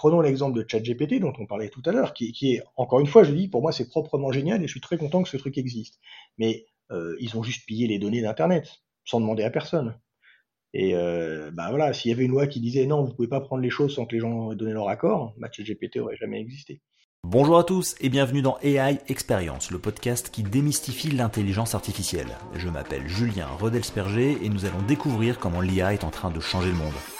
prenons l'exemple de ChatGPT dont on parlait tout à l'heure, qui, est, encore une fois, je dis, pour moi, c'est proprement génial et je suis très content que ce truc existe. Mais euh, ils ont juste pillé les données d'Internet sans demander à personne. Et euh, bah voilà, s'il y avait une loi qui disait non, vous pouvez pas prendre les choses sans que les gens donnent leur accord, bah, ChatGPT aurait jamais existé. Bonjour à tous et bienvenue dans AI Experience, le podcast qui démystifie l'intelligence artificielle. Je m'appelle Julien Rodelsperger et nous allons découvrir comment l'IA est en train de changer le monde.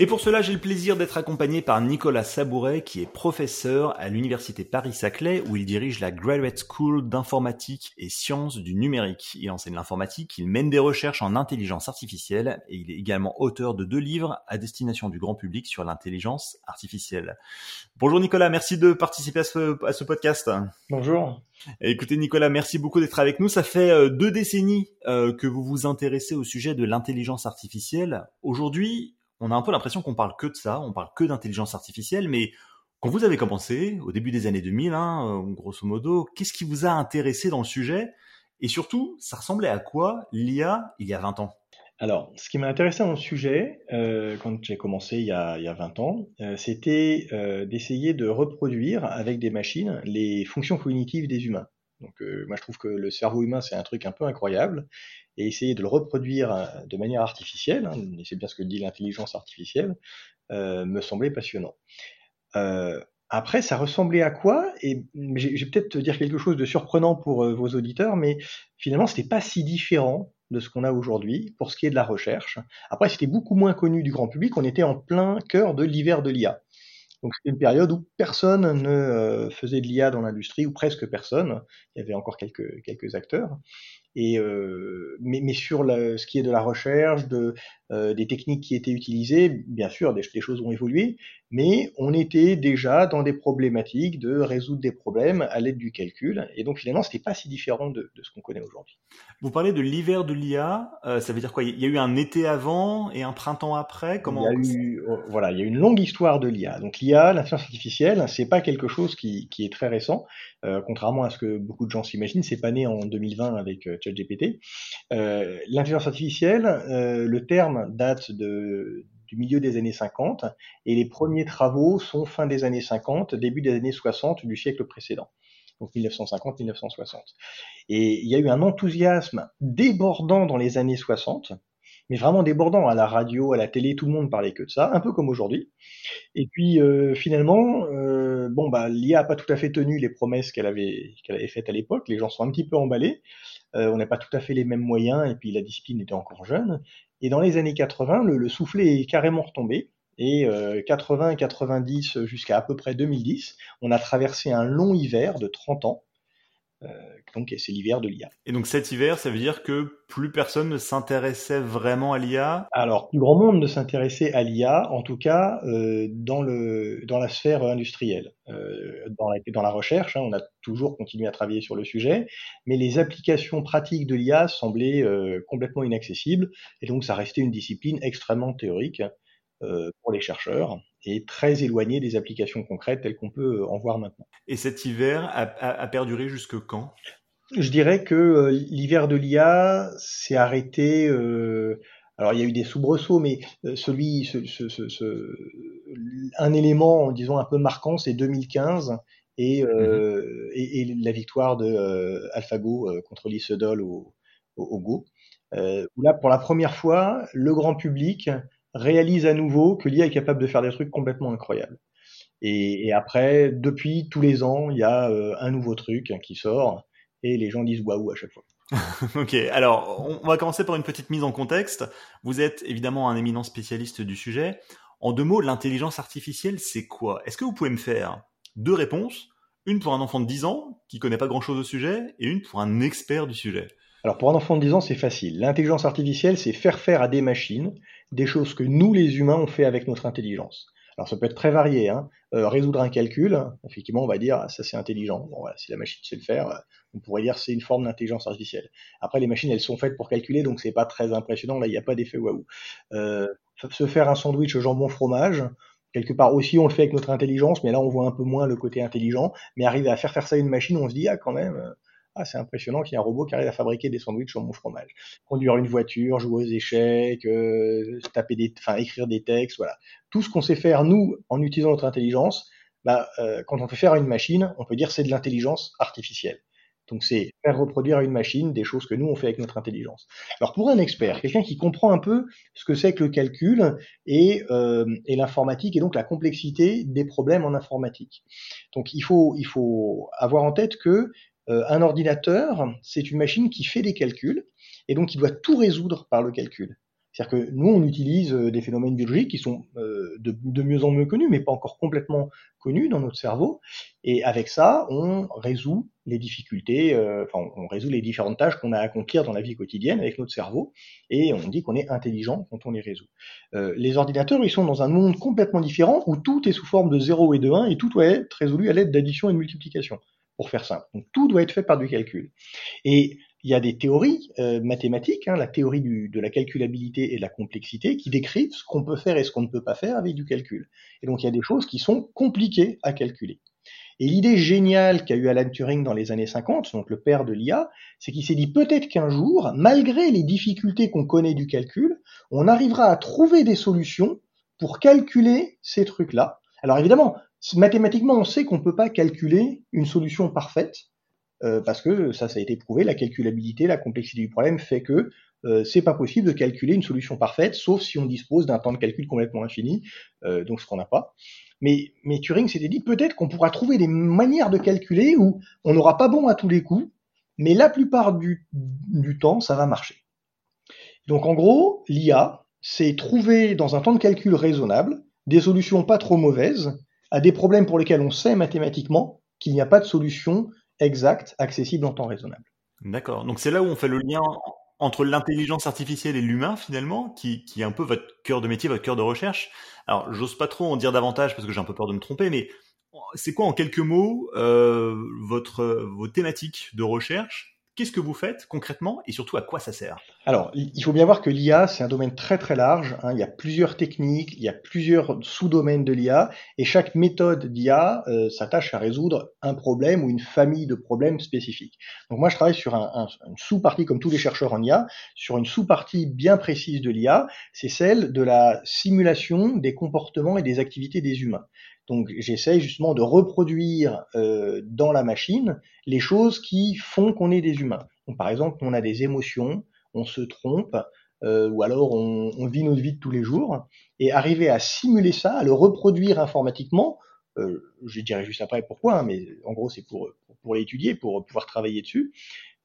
Et pour cela, j'ai le plaisir d'être accompagné par Nicolas Sabouret, qui est professeur à l'Université Paris-Saclay, où il dirige la Graduate School d'informatique et sciences du numérique. Il enseigne l'informatique, il mène des recherches en intelligence artificielle, et il est également auteur de deux livres à destination du grand public sur l'intelligence artificielle. Bonjour Nicolas, merci de participer à ce, podcast. Bonjour. Écoutez Nicolas, merci beaucoup d'être avec nous. Ça fait euh, deux décennies euh, que vous vous intéressez au sujet de l'intelligence artificielle. Aujourd'hui, on a un peu l'impression qu'on parle que de ça, on parle que d'intelligence artificielle, mais quand vous avez commencé, au début des années 2000, hein, euh, grosso modo, qu'est-ce qui vous a intéressé dans le sujet? Et surtout, ça ressemblait à quoi l'IA il y a 20 ans? Alors, ce qui m'a intéressé dans le sujet, euh, quand j'ai commencé il y, a, il 20 ans, euh, c'était d'essayer de reproduire avec des machines les fonctions cognitives des humains. Donc, moi, je trouve que le cerveau humain, c'est un truc un peu incroyable et essayer de le reproduire euh, de manière artificielle, hein, et c'est bien ce que dit l'intelligence artificielle, euh, me semblait passionnant. Euh, après, ça ressemblait à quoi? Et je vais peut-être te dire quelque chose de surprenant pour vos auditeurs, mais finalement, c'était pas si différent de ce qu'on a aujourd'hui pour ce qui est de la recherche. Après, c'était beaucoup moins connu du grand public. On était en plein cœur de l'hiver de l'IA. Donc c'était une période où personne ne faisait de l'IA dans l'industrie, ou presque personne. Il y avait encore quelques, quelques acteurs. Et euh, mais, sur ce qui est de la recherche, de, euh, des techniques qui étaient utilisées, bien sûr, des, des, choses ont évolué, mais on était déjà dans des problématiques de résoudre des problèmes à l'aide du calcul. Et donc finalement, c'était pas si différent de, de ce qu'on connaît aujourd'hui. Vous parlez de l'hiver de l'IA, euh, ça veut dire quoi? Il y a eu un été avant et un printemps après? Comment Il y a eu, oh, voilà, il y a une longue histoire de l'IA. Donc l'IA, l'intelligence artificielle, c'est pas quelque chose qui, qui est très récent, euh, contrairement à ce que beaucoup de gens s'imaginent. C'est pas né en 2020 avec euh, ChatGPT. Euh, L'intelligence artificielle, euh, le terme date de, du milieu des années 50 et les premiers travaux sont fin des années 50, début des années 60 du siècle précédent. Donc 1950-1960. Et il y a eu un enthousiasme débordant dans les années 60 mais vraiment débordant. À la radio, à la télé, tout le monde parlait que de ça, un peu comme aujourd'hui. Et puis euh, finalement, euh, bon bah l'IA a pas tout à fait tenu les promesses qu'elle avait faites à l'époque. Les gens sont un petit peu emballés. Euh, on n'a pas tout à fait les mêmes moyens et puis la discipline était encore jeune. Et dans les années 80, le, le soufflet est carrément retombé. Et 80 et 90 jusqu'à à peu près 2010, on a traversé un long hiver de 30 ans euh, donc c'est l'hiver de l'IA. Et donc cet hiver, ça veut dire que plus personne ne s'intéressait vraiment à l'IA Alors, plus grand monde ne s'intéressait à l'IA, en tout cas euh, dans, le, dans la sphère industrielle. Euh, dans, la, dans la recherche, hein, on a toujours continué à travailler sur le sujet, mais les applications pratiques de l'IA semblaient euh, complètement inaccessibles, et donc ça restait une discipline extrêmement théorique euh, pour les chercheurs et très éloigné des applications concrètes telles qu'on peut euh, en voir maintenant. Et cet hiver a, perduré jusque quand? Je dirais que euh, l'hiver de l'IA s'est arrêté. alors il y a eu des soubresauts, mais celui, un élément, disons un peu marquant, c'est 2015 et, mmh et, la victoire de AlphaGo contre l'Isodol au, au, Go. où là, pour la première fois, le grand public réalise à nouveau que l'IA est capable de faire des trucs complètement incroyables. Et, après, depuis tous les ans, il y a euh, un nouveau truc qui sort et les gens disent waouh à chaque fois. ok, alors on va commencer par une petite mise en contexte. Vous êtes évidemment un éminent spécialiste du sujet. En deux mots, l'intelligence artificielle, c'est quoi? Est-ce que vous pouvez me faire deux réponses Une pour un enfant de 10 ans qui connaît pas grand-chose au sujet et une pour un expert du sujet? Alors pour un enfant de 10 ans, c'est facile. L'intelligence artificielle, c'est faire faire à des machines des choses que nous, les humains, on fait avec notre intelligence. Alors ça peut être très varié. Hein. Euh, résoudre un calcul, effectivement, on va dire ça c'est intelligent. Bon, voilà, si la machine sait le faire, euh, on pourrait dire c'est une forme d'intelligence artificielle. Après, les machines, elles sont faites pour calculer, donc c'est pas très impressionnant. Là, il n'y a pas d'effet waouh. Euh, se faire un sandwich jambon fromage, quelque part aussi, on le fait avec notre intelligence, mais là, on voit un peu moins le côté intelligent. Mais arriver à faire faire ça à une machine, on se dit ah quand même, Ah, c'est impressionnant qu'il y ait un robot qui arrive à fabriquer des sandwichs sur mon fromage. Conduire une voiture, jouer aux échecs, euh, taper des, enfin, écrire des textes, voilà. Tout ce qu'on sait faire, nous, en utilisant notre intelligence, bah, euh, quand on peut faire à une machine, on peut dire c'est de l'intelligence artificielle. Donc c'est faire reproduire à une machine des choses que nous on fait avec notre intelligence. Alors pour un expert, quelqu'un qui comprend un peu ce que c'est que le calcul et, euh, l'informatique et donc la complexité des problèmes en informatique. Donc il faut, avoir en tête que un ordinateur, c'est une machine qui fait des calculs et donc qui doit tout résoudre par le calcul. C'est-à-dire que nous, on utilise euh, des phénomènes biologiques qui sont euh, de, mieux en mieux connus, mais pas encore complètement connus dans notre cerveau. Et avec ça, on résout les difficultés, euh, enfin, on résout les différentes tâches qu'on a à accomplir dans la vie quotidienne avec notre cerveau. Et on dit qu'on est intelligent quand on les résout. les ordinateurs, ils sont dans un monde complètement différent où tout est sous forme de 0 et de 1 et tout doit être résolu à l'aide d'addition et de multiplication pour faire simple. Donc tout doit être fait par du calcul. Et il y a des théories euh, mathématiques, hein, la théorie de la calculabilité et de la complexité, qui décrivent ce qu'on peut faire et ce qu'on ne peut pas faire avec du calcul. Et donc il y a des choses qui sont compliquées à calculer. Et l'idée géniale qu'a eu Alan Turing dans les années 50, donc le père de l'IA, c'est qu'il s'est dit peut-être qu'un jour, malgré les difficultés qu'on connaît du calcul, on arrivera à trouver des solutions pour calculer ces trucs-là. Alors évidemment, mathématiquement, on sait qu'on ne peut pas calculer une solution parfaite, euh, parce que ça, ça a été prouvé, la calculabilité, la complexité du problème fait que euh, c'est pas possible de calculer une solution parfaite, sauf si on dispose d'un temps de calcul complètement infini, euh, donc ce qu'on n'a pas. Mais, mais Turing s'était dit peut-être qu'on pourra trouver des manières de calculer où on n'aura pas bon à tous les coups, mais la plupart du, du temps, ça va marcher. Donc en gros, l'IA, c'est trouver dans un temps de calcul raisonnable des solutions pas trop mauvaises à des problèmes pour lesquels on sait mathématiquement qu'il n'y a pas de solution exact, accessible en temps raisonnable. D'accord. Donc c'est là où on fait le lien entre l'intelligence artificielle et l'humain finalement, qui, qui, est un peu votre cœur de métier, votre cœur de recherche. Alors j'ose pas trop en dire davantage parce que j'ai un peu peur de me tromper, mais c'est quoi en quelques mots euh, vos thématiques de recherche Qu'est-ce que vous faites concrètement et surtout à quoi ça sert? Alors, il faut bien voir que l'IA, c'est un domaine très très large. Hein. Il y a plusieurs techniques, il y a plusieurs sous-domaines de l'IA et chaque méthode d'IA euh, s'attache à résoudre un problème ou une famille de problèmes spécifiques. Donc moi, je travaille sur un, une sous-partie, comme tous les chercheurs en IA, sur une sous-partie bien précise de l'IA, c'est celle de la simulation des comportements et des activités des humains. Donc j'essaye justement de reproduire euh, dans la machine les choses qui font qu'on est des humains. Donc, par exemple, on a des émotions, on se trompe, euh, ou alors on, vit notre vie de tous les jours, et arriver à simuler ça, à le reproduire informatiquement, euh, je dirais juste après pourquoi, hein, mais en gros c'est pour, pour l'étudier, pour pouvoir travailler dessus,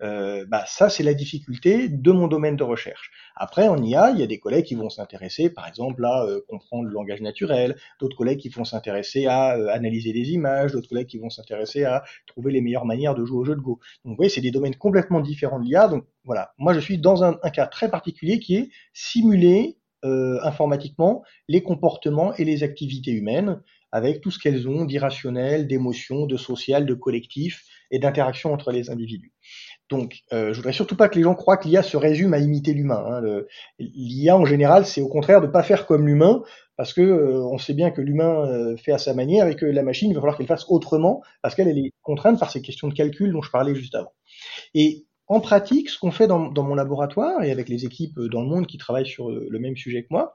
euh, bah ça c'est la difficulté de mon domaine de recherche. Après en IA, il y a des collègues qui vont s'intéresser par exemple à euh, comprendre le langage naturel, d'autres collègues qui vont s'intéresser à euh, analyser des images, d'autres collègues qui vont s'intéresser à trouver les meilleures manières de jouer au jeu de Go. Donc vous voyez, c'est des domaines complètement différents de l'IA. Donc voilà, moi je suis dans un, un, cas très particulier qui est simuler informatiquement les comportements et les activités humaines avec tout ce qu'elles ont d'irrationnel, d'émotion, de social, de collectif et d'interaction entre les individus. Donc, euh, je voudrais surtout pas que les gens croient que l'IA se résume à imiter l'humain. Hein. L'IA en général, c'est au contraire de pas faire comme l'humain, parce que euh, on sait bien que l'humain euh, fait à sa manière et que la machine il va falloir qu'elle fasse autrement, parce qu'elle est contrainte par ces questions de calcul dont je parlais juste avant. En pratique, ce qu'on fait dans, mon laboratoire et avec les équipes dans le monde qui travaillent sur le même sujet que moi,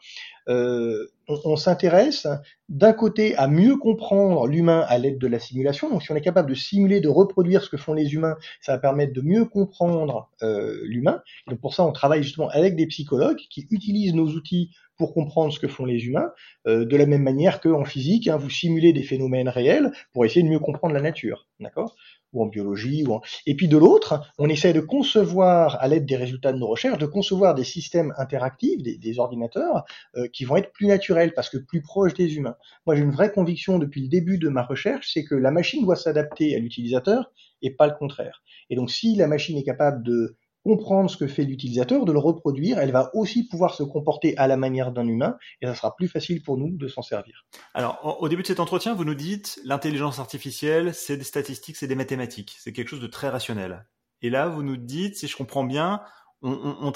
euh, on, s'intéresse d'un côté à mieux comprendre l'humain à l'aide de la simulation. Donc si on est capable de simuler, de reproduire ce que font les humains, ça va permettre de mieux comprendre euh, l'humain. Donc pour ça, on travaille justement avec des psychologues qui utilisent nos outils pour comprendre ce que font les humains, euh, de la même manière qu'en physique, hein, vous simulez des phénomènes réels pour essayer de mieux comprendre la nature. D'accord? Ou en biologie. Ou Et puis de l'autre, on essaie de concevoir, à l'aide des résultats de nos recherches, de concevoir des systèmes interactifs, des, ordinateurs, euh, qui vont être plus naturels, parce que plus proches des humains. Moi, j'ai une vraie conviction depuis le début de ma recherche, c'est que la machine doit s'adapter à l'utilisateur et pas le contraire. Et donc, si la machine est capable de comprendre ce que fait l'utilisateur, de le reproduire, elle va aussi pouvoir se comporter à la manière d'un humain, et ça sera plus facile pour nous de s'en servir. Alors, au début de cet entretien, vous nous dites, l'intelligence artificielle, c'est des statistiques, c'est des mathématiques, c'est quelque chose de très rationnel. Et là, vous nous dites, si je comprends bien, on,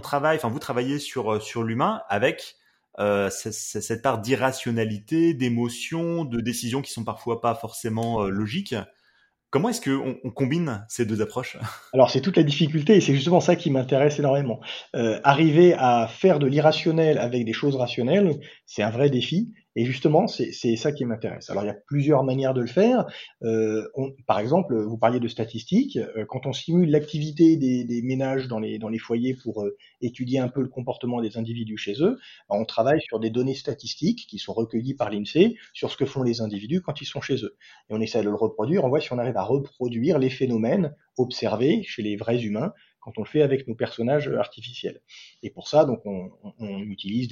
travaille, enfin vous travaillez sur, euh, sur l'humain avec euh, cette part d'irrationalité, d'émotion, de décisions qui sont parfois pas forcément euh, logiques. Comment est-ce qu'on on combine ces deux approches? Alors c'est toute la difficulté et c'est justement ça qui m'intéresse énormément. Euh, arriver à faire de l'irrationnel avec des choses rationnelles, c'est un vrai défi. Et justement, c'est ça qui m'intéresse. Alors, il y a plusieurs manières de le faire. Euh, par exemple, vous parliez de statistiques. Euh, quand on simule l'activité des, ménages dans les, foyers pour euh, étudier un peu le comportement des individus chez eux, on travaille sur des données statistiques qui sont recueillies par l'INSEE sur ce que font les individus quand ils sont chez eux. Et on essaie de le reproduire. On voit si on arrive à reproduire les phénomènes observés chez les vrais humains quand on le fait avec nos personnages artificiels. Et pour ça, donc, on, utilise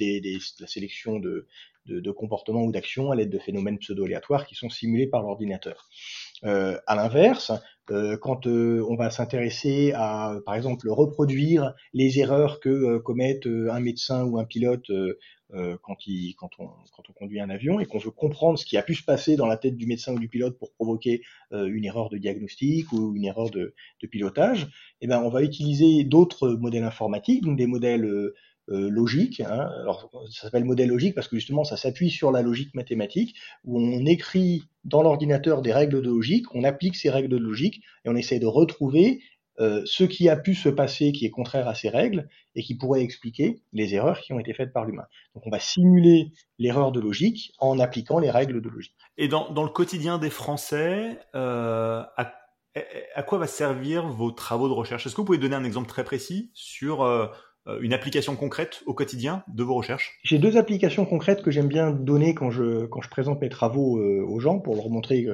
la sélection de, de, comportements ou d'actions à l'aide de phénomènes pseudo-aléatoires qui sont simulés par l'ordinateur. Euh, à l'inverse, euh, quand euh, on va s'intéresser à, par exemple, reproduire les erreurs que euh, commettent euh, un médecin ou un pilote quand, il, quand, on, conduit un avion et qu'on veut comprendre ce qui a pu se passer dans la tête du médecin ou du pilote pour provoquer une erreur de diagnostic ou une erreur de, pilotage, eh ben, on va utiliser d'autres modèles informatiques, donc des modèles euh, logique. Hein. Alors, ça s'appelle modèle logique parce que justement, ça s'appuie sur la logique mathématique, où on écrit dans l'ordinateur des règles de logique, on applique ces règles de logique et on essaie de retrouver euh, ce qui a pu se passer qui est contraire à ces règles et qui pourrait expliquer les erreurs qui ont été faites par l'humain. Donc on va simuler l'erreur de logique en appliquant les règles de logique. Et dans, dans le quotidien des Français, euh, à, à, quoi va servir vos travaux de recherche? Est-ce que vous pouvez donner un exemple très précis sur euh, une application concrète au quotidien de vos recherches? J'ai deux applications concrètes que j'aime bien donner quand je, quand je présente mes travaux euh, aux gens pour leur montrer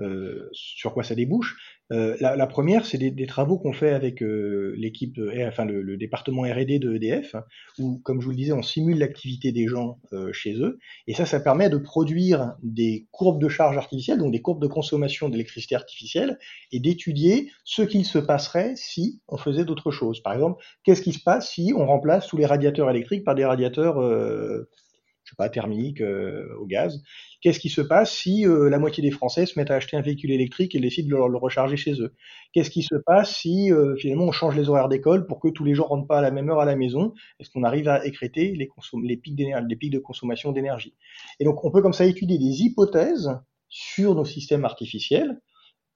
euh, sur quoi ça débouche. Euh, la, la, première, c'est des, des, travaux qu'on fait avec euh, l'équipe, enfin le, le, département R&D de EDF, hein, où, comme je vous le disais, on simule l'activité des gens euh, chez eux, et ça, ça permet de produire des courbes de charge artificielle, donc des courbes de consommation d'électricité artificielle, et d'étudier ce qu'il se passerait si on faisait d'autres choses. Par exemple, qu'est-ce qui se passe si on remplace tous les radiateurs électriques par des radiateurs je sais pas, thermique, euh, au gaz. Qu'est-ce qui se passe si euh, la moitié des Français se mettent à acheter un véhicule électrique et décident de le, recharger chez eux? Qu'est-ce qui se passe si euh, finalement on change les horaires d'école pour que tous les gens rentrent pas à la même heure à la maison? Est-ce qu'on arrive à écréter les, pics de consommation d'énergie? Et donc on peut comme ça étudier des hypothèses sur nos systèmes artificiels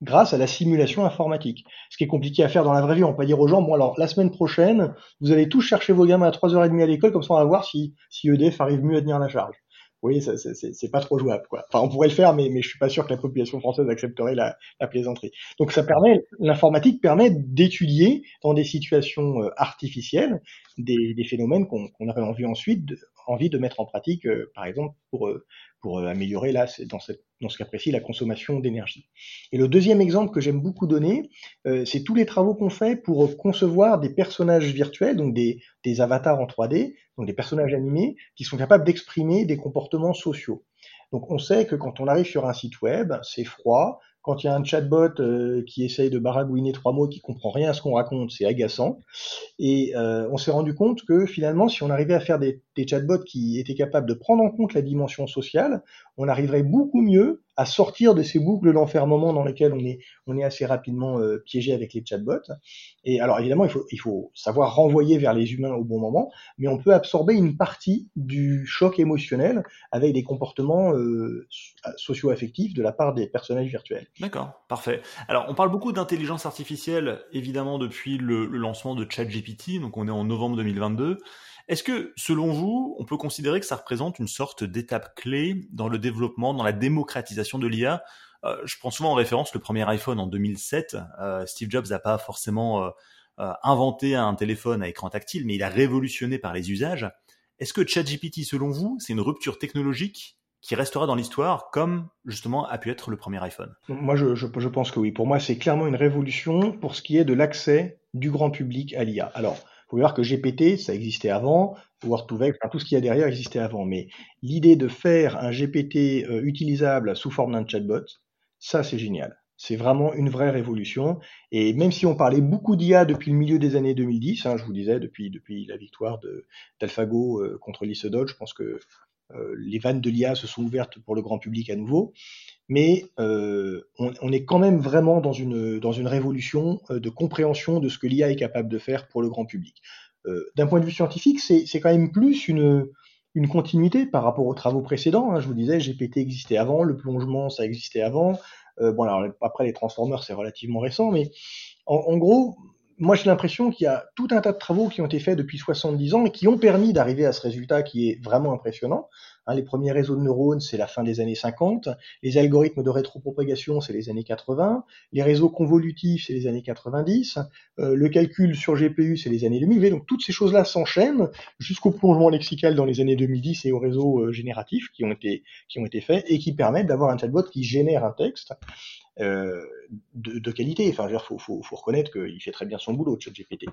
grâce à la simulation informatique. Ce qui est compliqué à faire dans la vraie vie, on peut dire aux gens, bon alors la semaine prochaine, vous allez tous chercher vos gamins à 3h30 à l'école, comme ça on va voir si, si EDF arrive mieux à tenir la charge. Voyez, c'est pas trop jouable. Quoi. Enfin, on pourrait le faire, mais, mais je suis pas sûr que la population française accepterait la, la plaisanterie. Donc ça permet, l'informatique permet d'étudier dans des situations euh, artificielles des, des phénomènes qu'on aurait envie ensuite envie de mettre en pratique, euh, par exemple, pour, euh, pour améliorer là, dans cette dans ce cas précis, la consommation d'énergie. Et le deuxième exemple que j'aime beaucoup donner, euh, c'est tous les travaux qu'on fait pour concevoir des personnages virtuels, donc des, des avatars en 3D, donc des personnages animés, qui sont capables d'exprimer des comportements sociaux. Donc on sait que quand on arrive sur un site web, c'est froid, quand il y a un chatbot euh, qui essaye de baragouiner trois mots, qui comprend rien à ce qu'on raconte, c'est agaçant. Et euh, on s'est rendu compte que finalement, si on arrivait à faire des, des, chatbots qui étaient capables de prendre en compte la dimension sociale, on arriverait beaucoup mieux à sortir de ces boucles d'enfermement dans lesquelles on est, assez rapidement euh, piégé avec les chatbots. Et alors évidemment, il faut, il faut savoir renvoyer vers les humains au bon moment, mais on peut absorber une partie du choc émotionnel avec des comportements euh, socio-affectifs de la part des personnages virtuels. D'accord, parfait. Alors on parle beaucoup d'intelligence artificielle, évidemment, depuis le, le lancement de ChatGPT, donc on est en novembre 2022. Est-ce que, selon vous, on peut considérer que ça représente une sorte d'étape clé dans le développement, dans la démocratisation de l'IA euh, Je prends souvent en référence le premier iPhone en 2007. Euh, Steve Jobs n'a pas forcément euh, inventé un téléphone à écran tactile, mais il a révolutionné par les usages. Est-ce que ChatGPT, selon vous, c'est une rupture technologique qui restera dans l'histoire comme justement a pu être le premier iPhone? Moi, je, je pense que oui. Pour moi, c'est clairement une révolution pour ce qui est de l'accès du grand public à l'IA. Alors, faut voir que GPT, ça existait avant, Word2Vec, enfin, tout ce qu'il y a derrière existait avant. Mais l'idée de faire un GPT euh, utilisable sous forme d'un chatbot, ça c'est génial. C'est vraiment une vraie révolution. Et même si on parlait beaucoup d'IA depuis le milieu des années 2010, hein, je vous disais, depuis, depuis la victoire d'AlphaGo euh, contre l'ISODOL, je pense que euh, les vannes de l'IA se sont ouvertes pour le grand public à nouveau mais euh, on, on, est quand même vraiment dans une, dans une révolution euh, de compréhension de ce que l'IA est capable de faire pour le grand public. Euh, D'un point de vue scientifique, c'est quand même plus une, une continuité par rapport aux travaux précédents. Hein. Je vous disais, GPT existait avant, le plongement, ça existait avant, bon, alors après les transformers, c'est relativement récent, mais en gros, moi j'ai l'impression qu'il y a tout un tas de travaux qui ont été faits depuis 70 ans et qui ont permis d'arriver à ce résultat qui est vraiment impressionnant. Hein, les premiers réseaux de neurones, c'est la fin des années 50. Les algorithmes de rétropropagation, c'est les années 80. Les réseaux convolutifs, c'est les années 90. Euh, le calcul sur GPU, c'est les années 2000. donc toutes ces choses-là s'enchaînent jusqu'au plongement lexical dans les années 2010 et aux réseaux euh, génératifs qui ont été qui ont été faits et qui permettent d'avoir un chatbot qui génère un texte euh, de, qualité. Enfin, il faut, reconnaître qu'il fait très bien son boulot, ChatGPT.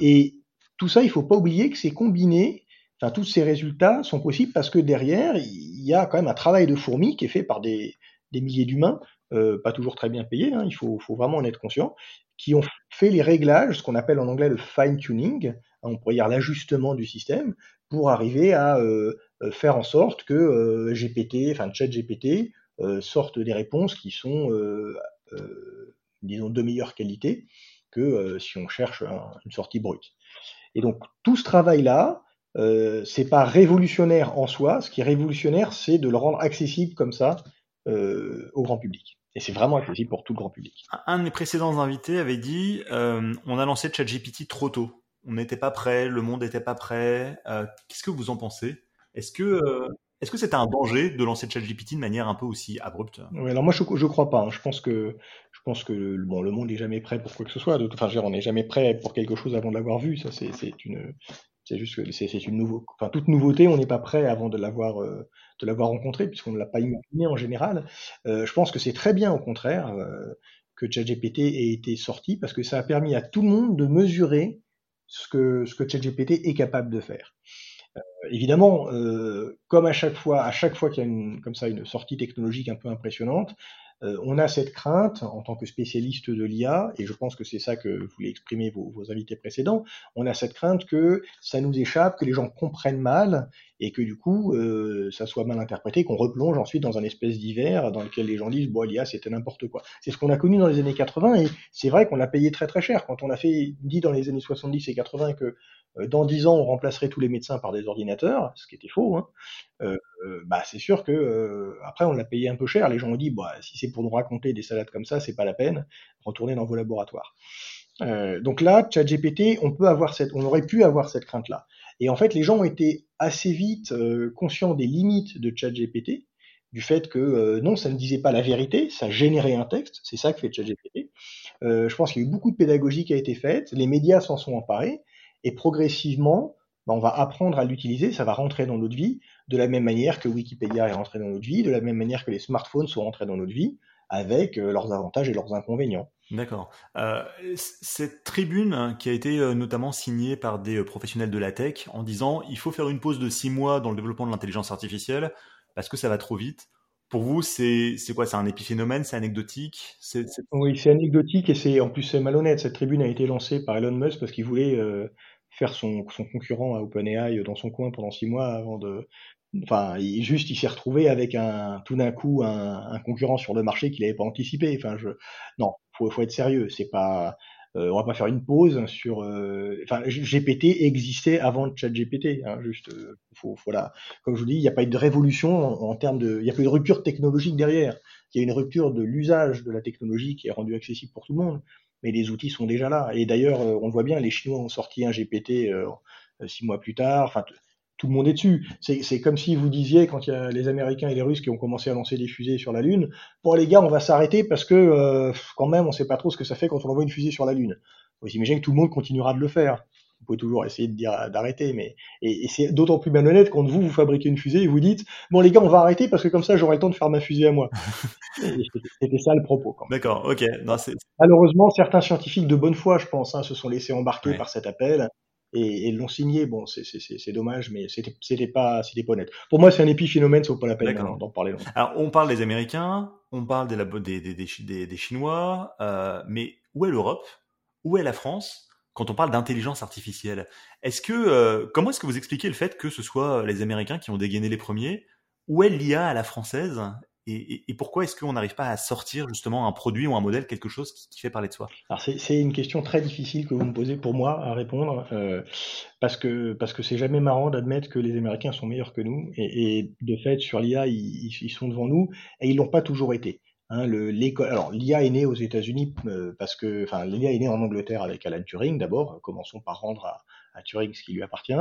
Et tout ça, il faut pas oublier que c'est combiné. Enfin, tous ces résultats sont possibles parce que derrière, il y a quand même un travail de fourmi qui est fait par des, milliers d'humains, euh, pas toujours très bien payés. Hein, il faut, vraiment en être conscient, qui ont fait les réglages, ce qu'on appelle en anglais le fine tuning. Hein, on pourrait dire l'ajustement du système pour arriver à euh, faire en sorte que euh, GPT, enfin ChatGPT, sortent des réponses qui sont, euh, euh, disons, de meilleure qualité que si on cherche une sortie brute. Et donc tout ce travail-là, euh, c'est pas révolutionnaire en soi. Ce qui est révolutionnaire, c'est de le rendre accessible comme ça euh, au grand public. Et c'est vraiment accessible pour tout le grand public. Un de mes précédents invités avait dit euh, on a lancé ChatGPT trop tôt. On n'était pas prêt, le monde n'était pas prêt. Qu'est-ce que vous en pensez? Est-ce que est-ce que c'était un danger de lancer ChatGPT de manière un peu aussi abrupte? Oui, alors moi je ne crois pas. Hein. Je pense que le monde n'est jamais prêt pour quoi que ce soit. Enfin, on n'est jamais prêt pour quelque chose avant de l'avoir vu. C'est c'est juste que c'est une enfin toute nouveauté, on n'est pas prêt avant de l'avoir euh, rencontré puisqu'on ne l'a pas imaginé en général. Euh, je pense que c'est très bien au contraire euh, que ChatGPT ait été sorti parce que ça a permis à tout le monde de mesurer ce que ce que ChatGPT est capable de faire. Euh, évidemment, euh, comme à chaque fois, à chaque fois qu'il y a une, comme ça une sortie technologique un peu impressionnante, euh, on a cette crainte en tant que spécialiste de l'IA, et je pense que c'est ça que voulaient exprimer vos, invités précédents, on a cette crainte que ça nous échappe, que les gens comprennent mal, et que du coup, euh, ça soit mal interprété, qu'on replonge ensuite dans un espèce d'hiver dans lequel les gens disent, bon, l'IA, c'était n'importe quoi. C'est ce qu'on a connu dans les années 80, et c'est vrai qu'on l'a payé très très cher. Quand on a fait dit dans les années 70 et 80 que euh, dans 10 ans, on remplacerait tous les médecins par des ordinateurs, ce qui était faux, hein, euh, euh, bah, c'est sûr que euh, après on l'a payé un peu cher. Les gens ont dit bah, si c'est pour nous raconter des salades comme ça, c'est pas la peine. Retournez dans vos laboratoires. Donc là, ChatGPT, on peut avoir on aurait pu avoir cette crainte-là. Et en fait, les gens ont été assez vite conscients des limites de ChatGPT, du fait que non, ça ne disait pas la vérité, ça générait un texte. C'est ça que fait ChatGPT. je pense qu'il y a eu beaucoup de pédagogie qui a été faite. Les médias s'en sont emparés et progressivement, bah, on va apprendre à l'utiliser. Ça va rentrer dans notre vie de la même manière que Wikipédia est rentré dans notre vie, de la même manière que les smartphones sont rentrés dans notre vie, avec euh, leurs avantages et leurs inconvénients. D'accord. Euh, cette tribune hein, qui a été euh, notamment signée par des professionnels de la tech en disant il faut faire une pause de six mois dans le développement de l'intelligence artificielle parce que ça va trop vite. Pour vous, c'est quoi? C'est un épiphénomène? C'est anecdotique? C'est Oui, c'est anecdotique et c'est en plus c'est malhonnête. Cette tribune a été lancée par Elon Musk parce qu'il voulait euh, faire son, son concurrent à OpenAI dans son coin pendant six mois avant de, enfin, il, juste, il s'est retrouvé avec un, tout d'un coup, un, un, concurrent sur le marché qu'il n'avait pas anticipé. Enfin, je, non, faut, faut être sérieux. C'est pas, euh, on va pas faire une pause sur. Euh, enfin, GPT existait avant le chat GPT. Hein, juste, euh, faut, voilà. Comme je vous dis, il n'y a pas eu de révolution en, en termes de, il n'y a eu de rupture technologique derrière. Il y a une rupture de l'usage de la technologie qui est rendue accessible pour tout le monde. Mais les outils sont déjà là. Et d'ailleurs, euh, on le voit bien, les Chinois ont sorti un GPT euh, six mois plus tard. Enfin, tout le monde est dessus. C'est comme si vous disiez, quand il y a les Américains et les Russes qui ont commencé à lancer des fusées sur la Lune, bon les gars, on va s'arrêter parce que euh, quand même, on sait pas trop ce que ça fait quand on envoie une fusée sur la Lune. Vous imaginez que tout le monde continuera de le faire. Vous pouvez toujours essayer de dire d'arrêter, mais et, et c'est d'autant plus malhonnête quand vous vous fabriquez une fusée et vous dites bon les gars, on va arrêter parce que comme ça j'aurai le temps de faire ma fusée à moi. C'était ça le propos. D'accord, ok. Non, Malheureusement, certains scientifiques de bonne foi, je pense, hein, se sont laissés embarquer ouais. par cet appel et, et l'ont signé. Bon, c'est dommage, mais c'était pas, c'était pas honnête. Pour moi, c'est un épiphénomène, ça vaut pas la peine d'en parler longtemps. Alors, on parle des Américains, on parle des, des, des, des, des Chinois, euh, mais où est l'Europe? Où est la France? Quand on parle d'intelligence artificielle Est-ce que, euh, comment est-ce que vous expliquez le fait que ce soit les Américains qui ont dégainé les premiers Où est l'IA à la française et, et, et, pourquoi est-ce qu'on n'arrive pas à sortir justement un produit ou un modèle, quelque chose qui, qui fait parler de soi? Alors c'est une question très difficile que vous me posez pour moi à répondre, euh, parce que parce que c'est jamais marrant d'admettre que les Américains sont meilleurs que nous, et, et de fait sur l'IA ils, ils, sont devant nous, et ils l'ont pas toujours été. Hein, l'IA est née aux États-Unis euh, parce que, enfin, l'IA est née en Angleterre avec Alan Turing d'abord. Commençons par rendre à, Turing ce qui lui appartient,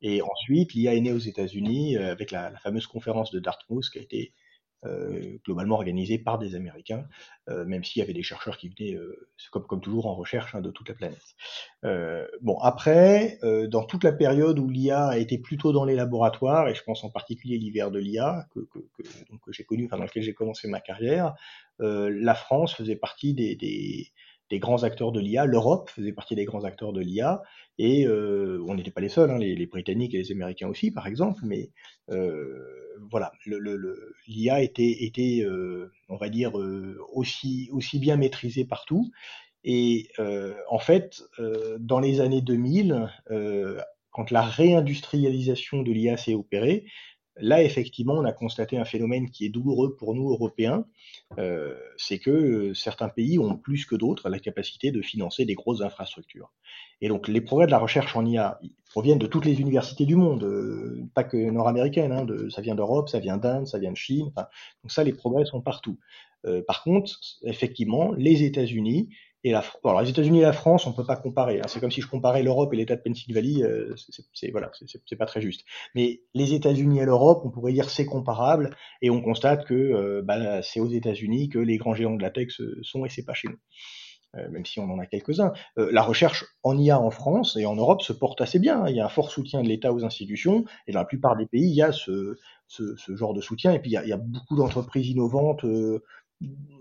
et ensuite l'IA est née aux États-Unis euh, avec la, fameuse conférence de Dartmouth qui a été euh, globalement organisé par des Américains, euh, même s'il y avait des chercheurs qui venaient, euh, comme, comme toujours en recherche, hein, de toute la planète. bon, après, dans toute la période où l'IA a été plutôt dans les laboratoires, et je pense en particulier l'hiver de l'IA, que, que, que, que j'ai connu, enfin, dans lequel j'ai commencé ma carrière, la France faisait partie des, des des grands acteurs de l'IA. L'Europe faisait partie des grands acteurs de l'IA, et euh, on n'était pas les seuls, hein, les, les, Britanniques et les Américains aussi, par exemple, mais euh, voilà, l'IA le, le, était, était euh, on va dire, euh, aussi, aussi bien maîtrisé partout. Et euh, en fait, euh, dans les années 2000, quand la réindustrialisation de l'IA s'est opérée, Là, effectivement, on a constaté un phénomène qui est douloureux pour nous, Européens, euh, c'est que euh, certains pays ont plus que d'autres la capacité de financer des grosses infrastructures. Et donc, les progrès de la recherche en IA proviennent de toutes les universités du monde, euh, pas que nord-américaines, hein, ça vient d'Europe, ça vient d'Inde, ça vient de Chine, donc ça, les progrès sont partout. Par contre, effectivement, les États-Unis et la alors les États-Unis et la France, on peut pas comparer. Hein. C'est comme si je comparais l'Europe et l'État de Pennsylvanie. Euh, c'est voilà, c'est pas très juste. Mais les États-Unis et l'Europe, on pourrait dire c'est comparable, et on constate que euh, bah, c'est aux États-Unis que les grands géants de la tech sont et c'est pas chez nous. Euh, même si on en a quelques-uns. Euh, la recherche en IA en France et en Europe se porte assez bien. Il y a un fort soutien de l'État aux institutions, et dans la plupart des pays, il y a ce, ce, ce genre de soutien. Et puis il y a, il y a beaucoup d'entreprises innovantes euh,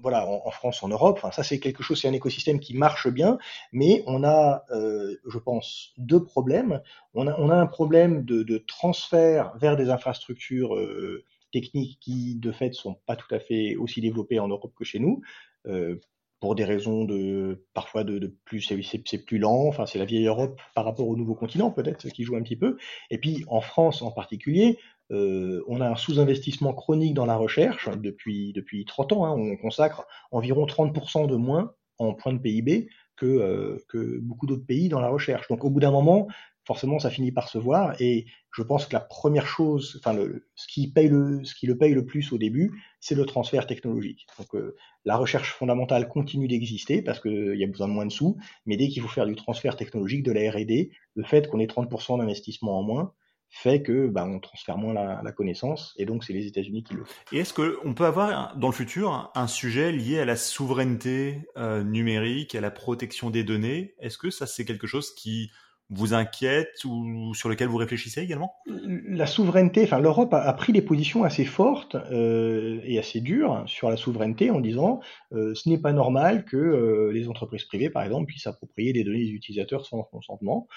voilà, en, France, en Europe, ça c'est quelque chose, c'est un écosystème qui marche bien, mais on a, euh, je pense, deux problèmes. On a, un problème de, de transfert vers des infrastructures euh, techniques qui, de fait, sont pas tout à fait aussi développées en Europe que chez nous. Euh, pour des raisons de parfois de, de plus c'est plus lent enfin c'est la vieille Europe par rapport au nouveau continent peut-être qui joue un petit peu et puis en France en particulier euh, on a un sous-investissement chronique dans la recherche depuis, depuis 30 ans. Hein, on consacre environ 30% de moins en points de PIB que, euh, que beaucoup d'autres pays dans la recherche. Donc au bout d'un moment, forcément, ça finit par se voir. Et je pense que la première chose, enfin, le, ce, qui paye le, ce qui le paye le plus au début, c'est le transfert technologique. Donc euh, la recherche fondamentale continue d'exister parce qu'il y a besoin de moins de sous, mais dès qu'il faut faire du transfert technologique, de la R&D, le fait qu'on ait 30% d'investissement en moins, fait que bah, on transfère moins la, connaissance et donc c'est les États-Unis qui le font. Et est-ce qu'on peut avoir dans le futur un sujet lié à la souveraineté euh, numérique, à la protection des données? Est-ce que ça c'est quelque chose qui vous inquiète ou sur lequel vous réfléchissez également? La souveraineté, enfin l'Europe a, pris des positions assez fortes euh, et assez dures sur la souveraineté en disant euh, ce n'est pas normal que euh, les entreprises privées, par exemple, puissent approprier des données des utilisateurs sans consentement.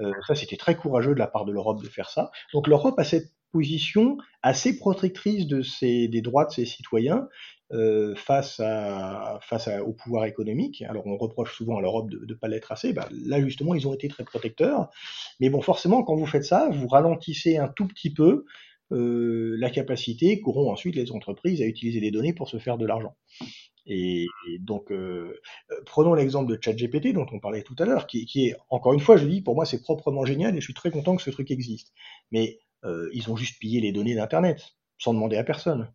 Euh, ça, c'était très courageux de la part de l'Europe de faire ça. Donc l'Europe a cette position assez protectrice de ses, des droits de ses citoyens euh, face, à, face au pouvoir économique. Alors on reproche souvent à l'Europe de ne pas l'être assez. Bah, là justement, ils ont été très protecteurs. Mais bon, forcément, quand vous faites ça, vous ralentissez un tout petit peu euh, la capacité qu'auront ensuite les entreprises à utiliser les données pour se faire de l'argent. Et, donc, euh prenons l'exemple de ChatGPT dont on parlait tout à l'heure, qui, qui, est, encore une fois, je dis, pour moi, c'est proprement génial et je suis très content que ce truc existe. Mais euh, ils ont juste pillé les données d'Internet sans demander à personne.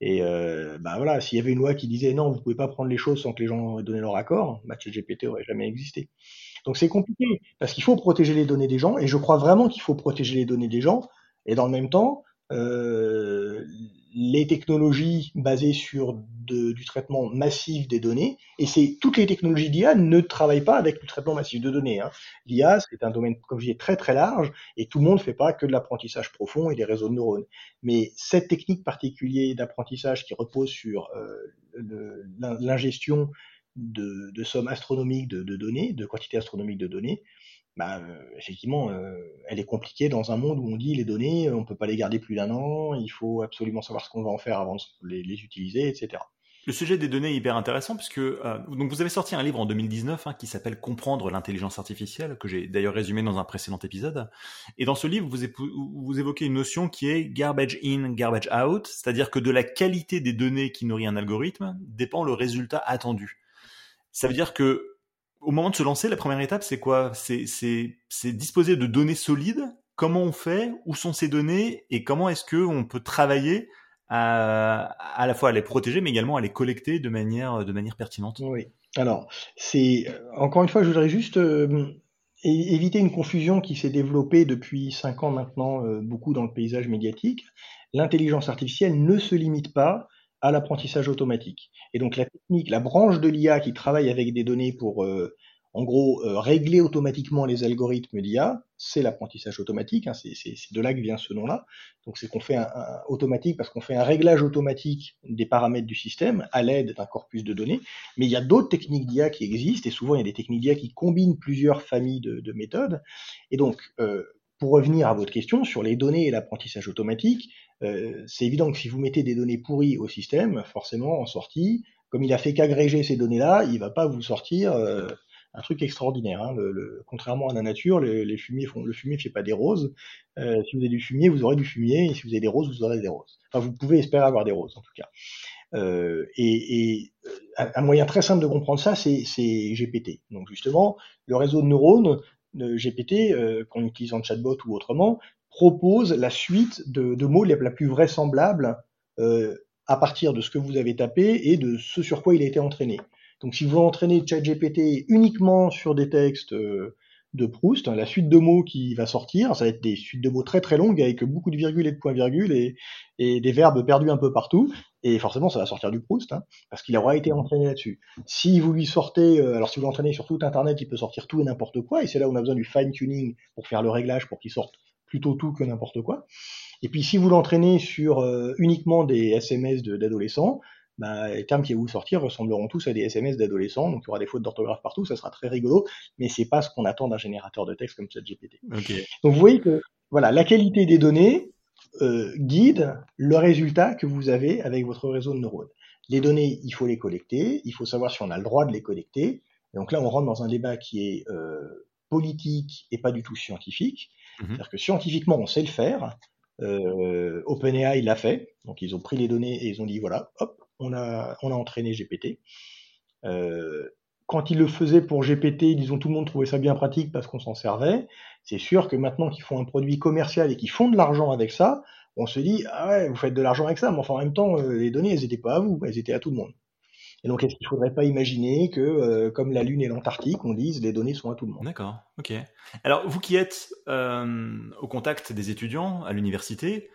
Et euh, bah voilà, s'il y avait une loi qui disait non, vous pouvez pas prendre les choses sans que les gens aient donné leur accord, bah, GPT aurait jamais existé. Donc c'est compliqué parce qu'il faut protéger les données des gens et je crois vraiment qu'il faut protéger les données des gens et dans le même temps, euh, les technologies basées sur du traitement massif des données, et c'est toutes les technologies d'IA ne travaillent pas avec le traitement massif de données. Hein. L'IA, c'est un domaine, comme je disais, très très large, et tout le monde ne fait pas que de l'apprentissage profond et des réseaux de neurones. Mais cette technique particulière d'apprentissage qui repose sur euh, l'ingestion de, sommes astronomiques de données, de quantités astronomiques de données, bah, euh, effectivement, euh, elle est compliquée dans un monde où on dit les données, on peut pas les garder plus d'un an, il faut absolument savoir ce qu'on va en faire avant de les, utiliser, etc. Le sujet des données est hyper intéressant puisque euh, donc vous avez sorti un livre en 2019 hein, qui s'appelle Comprendre l'intelligence artificielle que j'ai d'ailleurs résumé dans un précédent épisode. Et dans ce livre, vous, vous évoquez une notion qui est garbage in, garbage out, c'est-à-dire que de la qualité des données qui nourrit un algorithme dépend le résultat attendu. Ça veut dire que au moment de se lancer, la première étape, c'est quoi? C'est disposer de données solides. Comment on fait? Où sont ces données? Et comment est-ce qu'on peut travailler à, la fois à les protéger, mais également à les collecter de manière, de manière pertinente? Oui. Alors, c'est encore une fois, je voudrais juste euh, éviter une confusion qui s'est développée depuis cinq ans maintenant, euh, beaucoup dans le paysage médiatique. L'intelligence artificielle ne se limite pas à l'apprentissage automatique. Et donc la technique, la branche de l'IA qui travaille avec des données pour euh, en gros, euh, régler automatiquement les algorithmes d'IA, c'est l'apprentissage automatique, hein, c'est de là que vient ce nom-là. Donc c'est qu'on fait un, automatique parce qu'on fait un réglage automatique des paramètres du système à l'aide d'un corpus de données. Mais il y a d'autres techniques d'IA qui existent, et souvent il y a des techniques d'IA qui combinent plusieurs familles de, de méthodes. Et donc, euh, pour revenir à votre question sur les données et l'apprentissage automatique, euh, c'est évident que si vous mettez des données pourries au système, forcément en sortie, comme il a fait qu'agréger ces données-là, il va pas vous sortir euh, un truc extraordinaire. Hein. Le, contrairement à la nature, les, fumiers font, le fumier fait pas des roses. Euh, si vous avez du fumier, vous aurez du fumier, et si vous avez des roses, vous aurez des roses. Enfin, vous pouvez espérer avoir des roses, en tout cas. Euh, et, et un moyen très simple de comprendre ça, c'est GPT. Donc justement, le réseau de neurones GPT, euh, qu'on utilise en chatbot ou autrement, propose la suite de, mots la plus vraisemblable euh, à partir de ce que vous avez tapé et de ce sur quoi il a été entraîné. Donc si vous entraînez ChatGPT uniquement sur des textes euh, de Proust, hein, la suite de mots qui va sortir, ça va être des suites de mots très très longues avec beaucoup de virgules et de points-virgules et, et, des verbes perdus un peu partout. Et forcément, ça va sortir du Proust, hein, parce qu'il aura été entraîné là-dessus. Si vous lui sortez, euh, alors si vous l'entraînez sur tout Internet, il peut sortir tout et n'importe quoi, et c'est là où on a besoin du fine-tuning pour faire le réglage pour qu'il sorte plutôt tout que n'importe quoi. Et puis si vous l'entraînez sur euh, uniquement des SMS d'adolescents, bah, les termes qui vont sortir ressembleront tous à des SMS d'adolescents, donc il y aura des fautes d'orthographe partout, ça sera très rigolo, mais c'est pas ce qu'on attend d'un générateur de texte comme ChatGPT. Okay. Donc vous voyez que voilà, la qualité des données euh, guide le résultat que vous avez avec votre réseau de neurones. Les données, il faut les collecter, il faut savoir si on a le droit de les collecter. Et donc là, on rentre dans un débat qui est euh, politique et pas du tout scientifique. -hmm. C'est-à-dire que scientifiquement, on sait le faire. Euh, OpenAI l'a fait. Donc ils ont pris les données et ils ont dit voilà, hop, on a, on a entraîné GPT. Euh, quand ils le faisaient pour GPT, disons tout le monde trouvait ça bien pratique parce qu'on s'en servait. C'est sûr que maintenant qu'ils font un produit commercial et qu'ils font de l'argent avec ça, on se dit ah ouais, vous faites de l'argent avec ça, mais enfin en même temps, euh, les données elles n'étaient pas à vous, elles étaient à tout le monde. Et donc, est-ce qu'il ne faudrait pas imaginer que, euh, comme la Lune et l'Antarctique, on dise les données sont à tout le monde? D'accord, ok. Alors, vous qui êtes au contact des étudiants à l'université,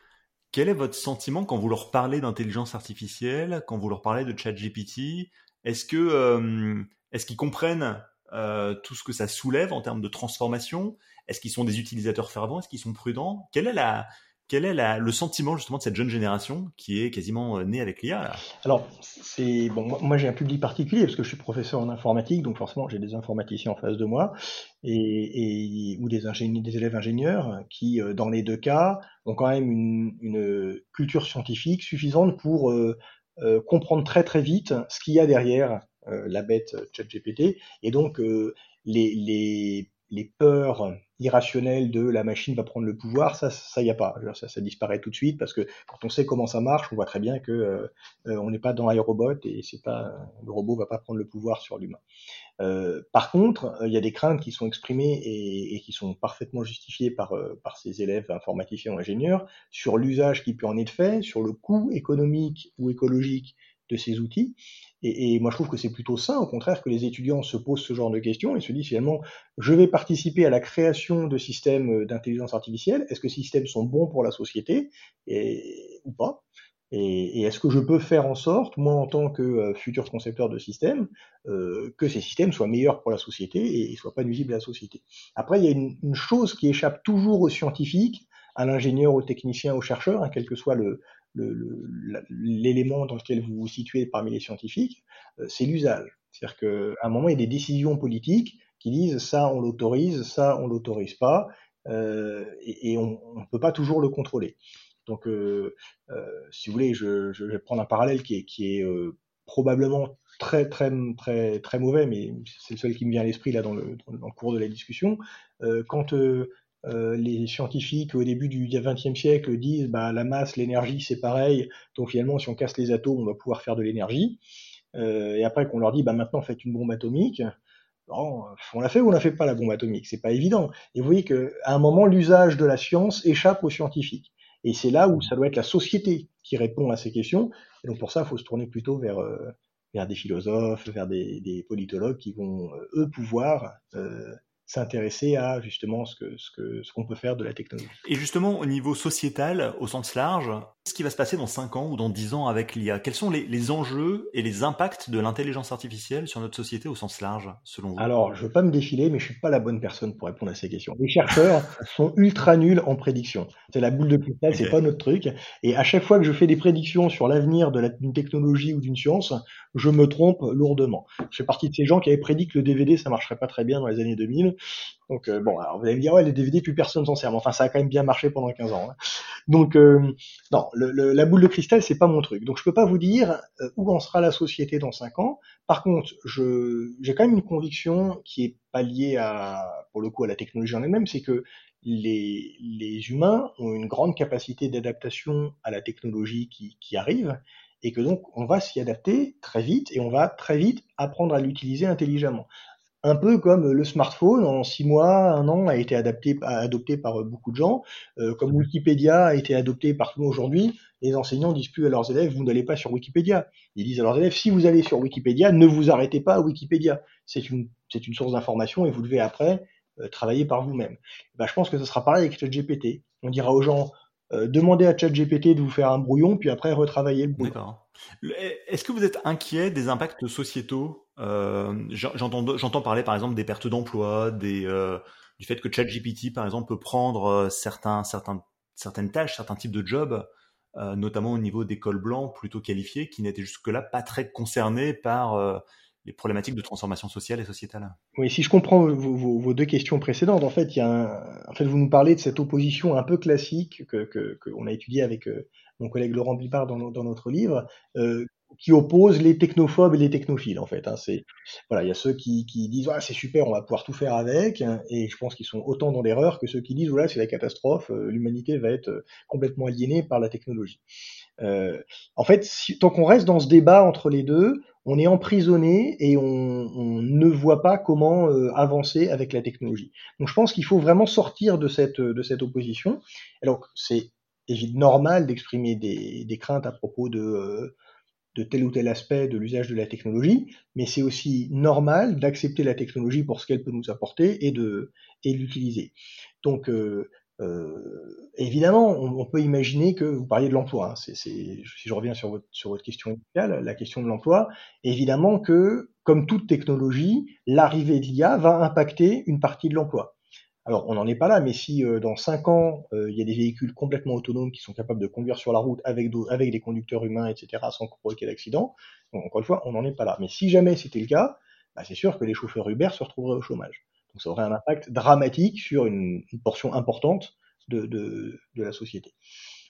quel est votre sentiment quand vous leur parlez d'intelligence artificielle, quand vous leur parlez de ChatGPT? Est-ce que euh, est-ce qu'ils comprennent euh, tout ce que ça soulève en termes de transformation? Est-ce qu'ils sont des utilisateurs fervents? Est-ce qu'ils sont prudents? Quelle est la quel est le sentiment justement de cette jeune génération qui est quasiment euh, née avec l'IA Alors, c'est bon, moi, j'ai un public particulier parce que je suis professeur en informatique, donc forcément j'ai des informaticiens en face de moi et, ou des, élèves ingénieurs qui, euh, dans les deux cas, ont quand même une, culture scientifique suffisante pour euh, comprendre très très vite ce qu'il y a derrière la bête ChatGPT. Et donc les les peurs irrationnelles de la machine va prendre le pouvoir, ça, ça y a pas. Ça, ça disparaît tout de suite parce que quand on sait comment ça marche, on voit très bien que euh, on n'est pas dans iRobot et c'est pas le robot va pas prendre le pouvoir sur l'humain. Euh, par contre, il y a des craintes qui sont exprimées et, qui sont parfaitement justifiées par par ces élèves informaticiens ou ingénieurs sur l'usage qui peut en être fait, sur le coût économique ou écologique de ces outils. Et, moi, je trouve que c'est plutôt sain, au contraire, que les étudiants se posent ce genre de questions et se disent finalement, je vais participer à la création de systèmes d'intelligence artificielle. Est-ce que ces systèmes sont bons pour la société ou pas? Et, est-ce que je peux faire en sorte, moi, en tant que euh, futur concepteur de systèmes, euh, que ces systèmes soient meilleurs pour la société et, et soient pas nuisibles à la société? Après, il y a une, une chose qui échappe toujours aux scientifiques, à l'ingénieur, au technicien, au chercheur, hein, quel que soit le, l'élément dans lequel vous vous situez parmi les scientifiques, euh, c'est l'usage. C'est-à-dire qu'à un moment, il y a des décisions politiques qui disent ça, on l'autorise, ça, on l'autorise pas, euh, et, on ne peut pas toujours le contrôler. Donc, euh, si vous voulez, je, vais prendre un parallèle qui est, probablement très très très très mauvais, mais c'est le seul qui me vient à l'esprit là dans le, dans le cours de la discussion. Quand euh, les scientifiques au début du XXe siècle disent bah, la masse, l'énergie, c'est pareil. Donc finalement, si on casse les atomes, on va pouvoir faire de l'énergie. Euh, et après qu'on leur dit bah, maintenant faites une bombe atomique, bon, on l'a fait ou on l'a fait pas la bombe atomique? C'est pas évident. Et vous voyez qu'à un moment, l'usage de la science échappe aux scientifiques. Et c'est là où ça doit être la société qui répond à ces questions. Et donc pour ça, il faut se tourner plutôt vers, vers des philosophes, vers des, des politologues qui vont, eux, pouvoir s'intéresser à justement ce que ce que ce qu'on peut faire de la technologie. Et justement au niveau sociétal, au sens large, qu'est-ce qui va se passer dans 5 ans ou dans 10 ans avec l'IA Quels sont les, les, enjeux et les impacts de l'intelligence artificielle sur notre société au sens large, selon vous? Alors, je veux pas me défiler, mais je suis pas la bonne personne pour répondre à ces questions. Les chercheurs sont ultra nuls en prédiction. C'est la boule de cristal, c'est pas notre truc. Et à chaque fois que je fais des prédictions sur l'avenir d'une technologie ou d'une science, je me trompe lourdement. Je fais partie de ces gens qui avaient prédit que le DVD ça marcherait pas très bien dans les années 2000 donc euh, bon, alors vous allez me dire ouais les DVD plus personne s'en sert, mais enfin ça a quand même bien marché pendant 15 ans. Hein. Donc euh, non, la boule de cristal c'est pas mon truc. Donc je peux pas vous dire euh, où en sera la société dans 5 ans. Par contre, je j'ai quand même une conviction qui est pas liée à pour le coup à la technologie en elle-même, c'est que les, humains ont une grande capacité d'adaptation à la technologie qui arrive et que donc on va s'y adapter très vite et on va très vite apprendre à l'utiliser intelligemment un peu comme le smartphone, en six mois, un an, a été adapté, adopté par beaucoup de gens, euh, comme Wikipédia a été adopté par tout le monde aujourd'hui, les enseignants disent plus à leurs élèves, vous n'allez pas sur Wikipédia. Ils disent à leurs élèves, si vous allez sur Wikipédia, ne vous arrêtez pas à Wikipédia. C'est une, source d'information et vous devez après euh, travailler par vous-même. Ben, je pense que ce sera pareil avec ChatGPT. On dira aux gens, euh, demandez à ChatGPT de vous faire un brouillon, puis après retravailler le brouillon. Est-ce que vous êtes inquiet des impacts sociétaux? euh, J'entends parler par exemple des pertes d'emploi, euh, du fait que ChatGPT par exemple peut prendre euh, certains, certaines tâches, certains types de jobs, euh, notamment au niveau des cols blancs plutôt qualifiés, qui n'étaient jusque-là pas très concernés par euh, les problématiques de transformation sociale et sociétale. Oui, si je comprends vos, deux questions précédentes, en fait, vous nous parlez de cette opposition un peu classique que qu'on a étudiée avec euh, mon collègue Laurent Bipard dans, dans notre livre, euh, qui oppose les technophobes et les technophiles en fait. Hein. C'est voilà, il y a ceux qui, qui disent ah c'est super, on va pouvoir tout faire avec, et je pense qu'ils sont autant dans l'erreur que ceux qui disent voilà c'est la catastrophe, euh, l'humanité va être complètement aliénée par la technologie. Euh, en fait, si, tant qu'on reste dans ce débat entre les deux, on est emprisonné et on, on ne voit pas comment euh, avancer avec la technologie. Donc je pense qu'il faut vraiment sortir de cette, de cette opposition. Alors c'est évidemment normal d'exprimer des, des, craintes à propos de, euh, de tel ou tel aspect de l'usage de la technologie, mais c'est aussi normal d'accepter la technologie pour ce qu'elle peut nous apporter et de et l'utiliser. Donc euh, euh, évidemment, on, peut imaginer que vous parliez de l'emploi. Hein, c'est, si je reviens sur votre, sur votre question initiale, la question de l'emploi, évidemment que, comme toute technologie, l'arrivée de l'IA va impacter une partie de l'emploi. Alors, on n'en est pas là, mais si euh, dans cinq ans, euh, il y a des véhicules complètement autonomes qui sont capables de conduire sur la route avec, des conducteurs humains, etc., sans provoquer d'accident, encore une fois, on n'en est pas là. Mais si jamais c'était le cas, bah, c'est sûr que les chauffeurs Uber se retrouveraient au chômage. Donc ça aurait un impact dramatique sur une, portion importante de la société.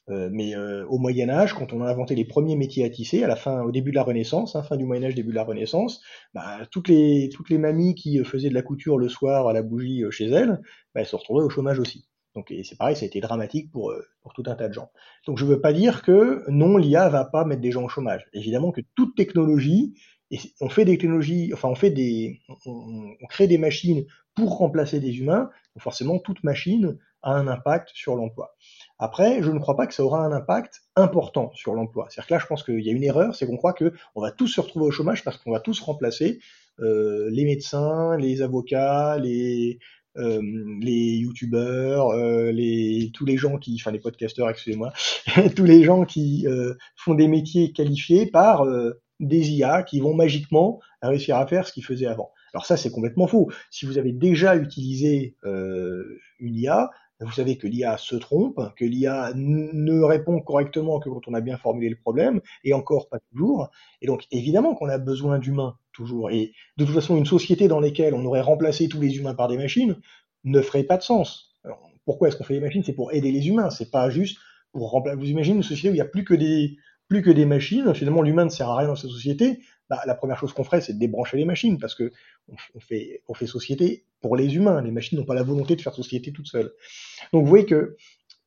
Euh, mais euh, au Moyen Âge, quand on a inventé les premiers métiers à tisser, à la fin, au début de la Renaissance, hein, fin du Moyen Âge, début de la Renaissance, bah, toutes les toutes les mamies qui faisaient de la couture le soir à la bougie euh, chez elles, bah, elles se retrouvaient au chômage aussi. Donc c'est pareil, ça a été dramatique pour euh, pour tout un tas de gens. Donc je veux pas dire que non, l'IA va pas mettre des gens au chômage. Évidemment que toute technologie et on fait des technologies, enfin on fait des, on, on crée des machines pour remplacer des humains. Donc forcément, toute machine a un impact sur l'emploi. Après, je ne crois pas que ça aura un impact important sur l'emploi. C'est-à-dire que là, je pense qu'il y a une erreur, c'est qu'on croit que on va tous se retrouver au chômage parce qu'on va tous remplacer euh, les médecins, les avocats, les euh, les youtubeurs, euh, les tous les gens qui, enfin les podcasteurs, excusez-moi, tous les gens qui euh, font des métiers qualifiés par euh, des IA qui vont magiquement réussir à faire ce qu'ils faisaient avant. Alors ça, c'est complètement faux. Si vous avez déjà utilisé euh, une IA, vous savez que l'IA se trompe, que l'IA ne répond correctement que quand on a bien formulé le problème, et encore pas toujours. Et donc évidemment qu'on a besoin d'humains toujours. Et de toute façon, une société dans laquelle on aurait remplacé tous les humains par des machines ne ferait pas de sens. Pourquoi est-ce qu'on fait des machines? C'est pour aider les humains. C'est pas juste pour remplacer. Vous imaginez une société où il n'y a plus que des plus que des machines. Finalement, l'humain ne sert à rien dans cette société. Bah, la première chose qu'on ferait, c'est de débrancher les machines, parce que on, fait, on fait société pour les humains. Les machines n'ont pas la volonté de faire société toutes seules. Donc vous voyez que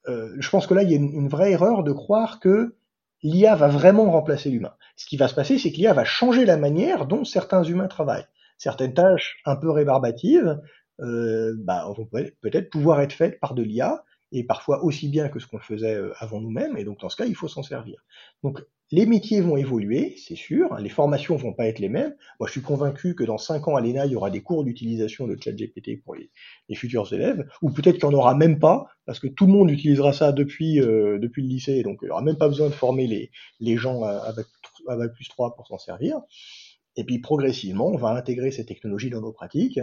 euh, je pense que là, il y a une, une vraie erreur de croire que l'IA va vraiment remplacer l'humain. Ce qui va se passer, c'est que l'IA va changer la manière dont certains humains travaillent. Certaines tâches un peu rébarbatives euh, bah, vont peut-être pouvoir être faites par de l'IA, et parfois aussi bien que ce qu'on faisait euh, avant nous-mêmes, et donc dans ce cas, il faut s'en servir. Donc les métiers vont évoluer, c'est sûr, les formations vont pas être les mêmes. Moi, je suis convaincu que dans cinq ans à l'ENA, il y aura des cours d'utilisation de ChatGPT pour les, futurs élèves, ou peut-être qu'il n'y en aura même pas, parce que tout le monde utilisera ça depuis, euh, depuis le lycée, donc il n'y aura même pas besoin de former les, les gens avec, avec plus 3 pour s'en servir. Et puis progressivement, on va intégrer ces technologies dans nos pratiques.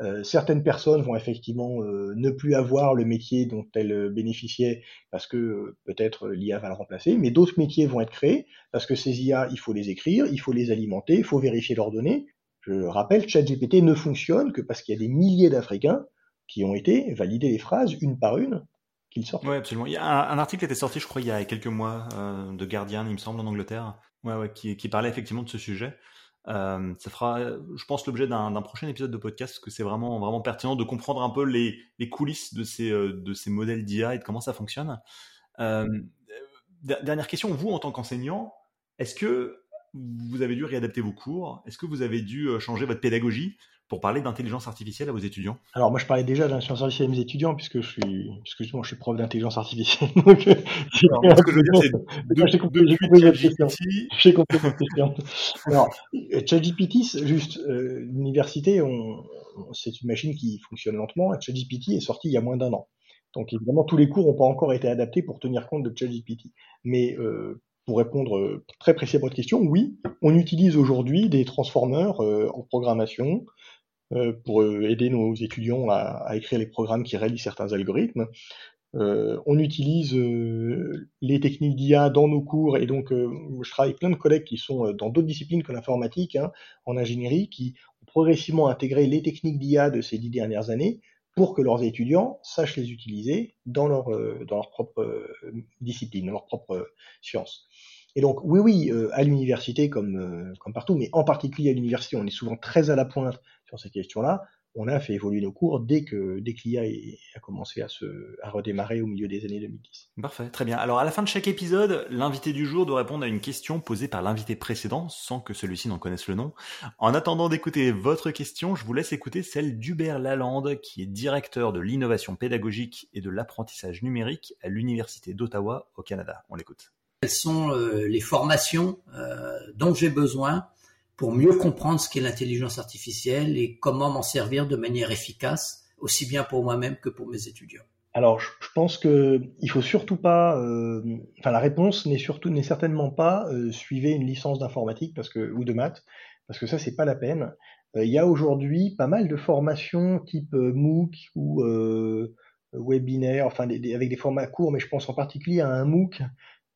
Euh, certaines personnes vont effectivement euh, ne plus avoir le métier dont elles euh, bénéficiaient parce que peut-être l'IA va le remplacer, mais d'autres métiers vont être créés parce que ces IA, il faut les écrire, il faut les alimenter, il faut vérifier leurs données. Je rappelle, ChatGPT ne fonctionne que parce qu'il y a des milliers d'Africains qui ont été valider les phrases une par une qu'ils sortent. Oui, absolument. Il y a un, article était sorti, je crois, il y a quelques mois de Guardian, il me semble, en Angleterre, ouais, ouais, qui, qui parlait effectivement de ce sujet. Euh, ça fera, je pense, l'objet d'un prochain épisode de podcast parce que c'est vraiment, vraiment pertinent de comprendre un peu les, coulisses de ces, euh, de ces modèles d'IA et de comment ça fonctionne. Euh, dernière question, vous, en tant qu'enseignant, est-ce que vous avez dû réadapter vos cours? Est-ce que vous avez dû changer votre pédagogie? Pour parler d'intelligence artificielle à vos étudiants? Alors moi je parlais déjà d'intelligence artificielle à mes étudiants puisque je suis je suis prof d'intelligence artificielle. Donc euh, ce que je veux dire c'est j'ai compris, j'ai compris votre question. J'ai compris votre question. Alors ChatGPT juste euh, l'université on, c'est une machine qui fonctionne lentement. ChatGPT est sorti il y a moins d'un an. Donc évidemment tous les cours n'ont pas encore été adaptés pour tenir compte de ChatGPT. Mais euh, pour répondre très précisément à votre question, oui, on utilise aujourd'hui des transformers en programmation, euh, pour euh, aider nos étudiants à, écrire les programmes qui réalisent certains algorithmes. Euh, on utilise euh, les techniques d'IA dans nos cours et donc je travaille avec plein de collègues qui sont dans d'autres disciplines que l'informatique, hein, en ingénierie, qui ont progressivement intégré les techniques d'IA de ces dix dernières années pour que leurs étudiants sachent les utiliser dans leur, dans leur propre discipline, dans leur propre science. Et donc, oui, oui, à l'université comme, comme partout, mais en particulier à l'université, on est souvent très à la pointe sur ces questions-là, on a fait évoluer nos cours dès que, dès l'IA a commencé à, se, à redémarrer au milieu des années 2010. Parfait, très bien. Alors à la fin de chaque épisode, l'invité du jour doit répondre à une question posée par l'invité précédent sans que celui-ci n'en connaisse le nom. En attendant d'écouter votre question, je vous laisse écouter celle d'Hubert Lalande, qui est directeur de l'innovation pédagogique et de l'apprentissage numérique à l'Université d'Ottawa au Canada. On l'écoute. Quelles sont euh, les formations euh, dont j'ai besoin pour mieux comprendre ce qu'est l'intelligence artificielle et comment m'en servir de manière efficace, aussi bien pour moi-même que pour mes étudiants. Alors, je pense que il faut surtout pas. Euh, enfin, la réponse n'est surtout n'est certainement pas euh, suivez une licence d'informatique parce que ou de maths parce que ça c'est pas la peine. Euh, il y a aujourd'hui pas mal de formations type MOOC ou webinaire, enfin avec des formats courts, mais je pense en particulier à un MOOC euh,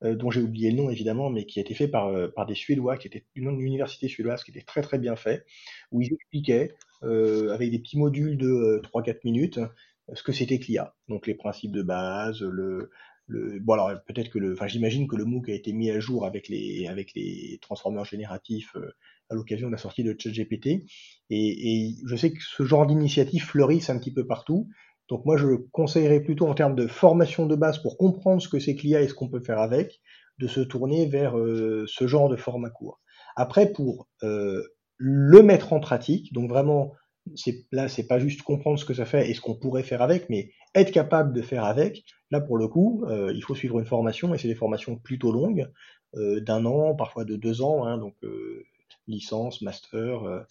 dont j'ai oublié le nom évidemment, mais qui a été fait par, euh, par des Suédois, qui était une université suédoise, qui était très très bien fait, où ils expliquaient, euh, avec des petits modules de 3-4 minutes, ce que c'était l'IA. Donc les principes de base, le, le bon alors peut-être que le, enfin j'imagine que le MOOC a été mis à jour avec les avec les transformeurs génératifs à l'occasion de la sortie de ChatGPT, et, et je sais que ce genre d'initiative fleurissent un petit peu partout, donc moi, je conseillerais plutôt en termes de formation de base pour comprendre ce que c'est que et ce qu'on peut faire avec, de se tourner vers euh, ce genre de format court. Après, pour euh, le mettre en pratique, donc vraiment, c'est, là, c'est pas juste comprendre ce que ça fait et ce qu'on pourrait faire avec, mais être capable de faire avec. Là, pour le coup, euh, il faut suivre une formation et c'est des formations plutôt longues, d'un an, parfois de deux ans, hein, donc licence, master,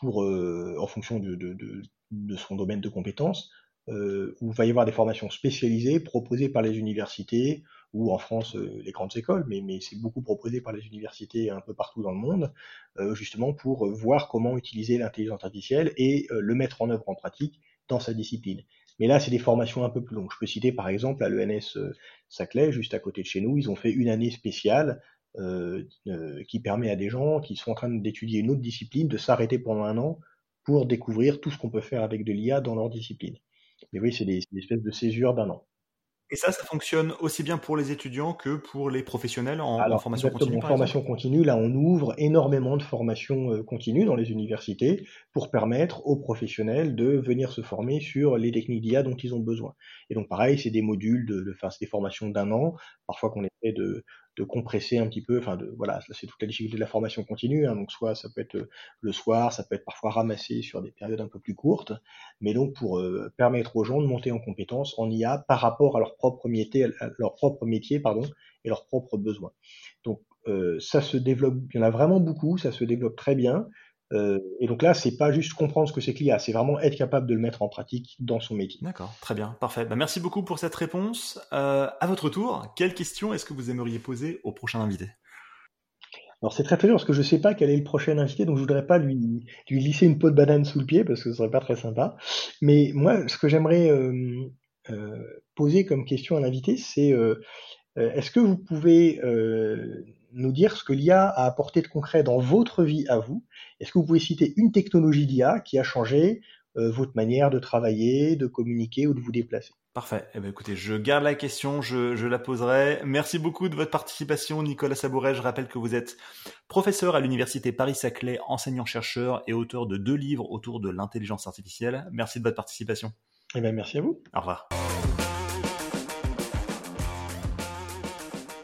pour en fonction de, de, de de son domaine de compétences, euh, où il va y avoir des formations spécialisées proposées par les universités ou en France euh, les grandes écoles, mais, mais c'est beaucoup proposé par les universités un peu partout dans le monde, euh, justement pour voir comment utiliser l'intelligence artificielle et le mettre en œuvre en pratique dans sa discipline. Mais là, c'est des formations un peu plus longues. Je peux citer par exemple à l'ENS Saclay, juste à côté de chez nous, ils ont fait une année spéciale qui permet à des gens qui sont en train d'étudier une autre discipline de s'arrêter pendant un an pour découvrir tout ce qu'on peut faire avec de l'IA dans leur discipline. Mais oui, c'est des, des, espèces de césures d'un an. Et ça, ça fonctionne aussi bien pour les étudiants que pour les professionnels en, en formation continue. En formation continue, là, on ouvre énormément de formations euh, continues dans les universités pour permettre aux professionnels de venir se former sur les techniques d'IA dont ils ont besoin. Et donc, pareil, c'est des modules de, de enfin, c'est des formations d'un an, parfois qu'on essaie de, de compresser un petit peu. Enfin, de, voilà, c'est toute la difficulté de la formation continue. Hein, donc, soit ça peut être le soir, ça peut être parfois ramassé sur des périodes un peu plus courtes, mais donc pour permettre aux gens de monter en compétences en IA par rapport à leur propre métier, leur propre métier, pardon, et leurs propres besoins. Donc, ça se développe. Il y en a vraiment beaucoup. Ça se développe très bien. Euh, et donc là, c'est pas juste comprendre ce que c'est que l'IA, c'est vraiment être capable de le mettre en pratique dans son métier. D'accord, très bien, parfait. Bah, merci beaucoup pour cette réponse. Euh, à votre tour, quelle question est-ce que vous aimeriez poser au prochain invité? Alors c'est très très dur parce que je sais pas quel est le prochain invité, donc je voudrais pas lui, lui glisser une peau de banane sous le pied parce que ce serait pas très sympa. Mais moi, ce que j'aimerais euh, euh poser comme question à l'invité, c'est euh, est-ce que vous pouvez nous dire ce que l'IA a apporté de concret dans votre vie à vous Est-ce que vous pouvez citer une technologie d'IA qui a changé euh, votre manière de travailler, de communiquer ou de vous déplacer? Parfait. Eh bien, écoutez, je garde la question, je, je, la poserai. Merci beaucoup de votre participation, Nicolas Sabouret. Je rappelle que vous êtes professeur à l'Université Paris-Saclay, enseignant-chercheur et auteur de deux livres autour de l'intelligence artificielle. Merci de votre participation. Eh bien, merci à vous. Au revoir.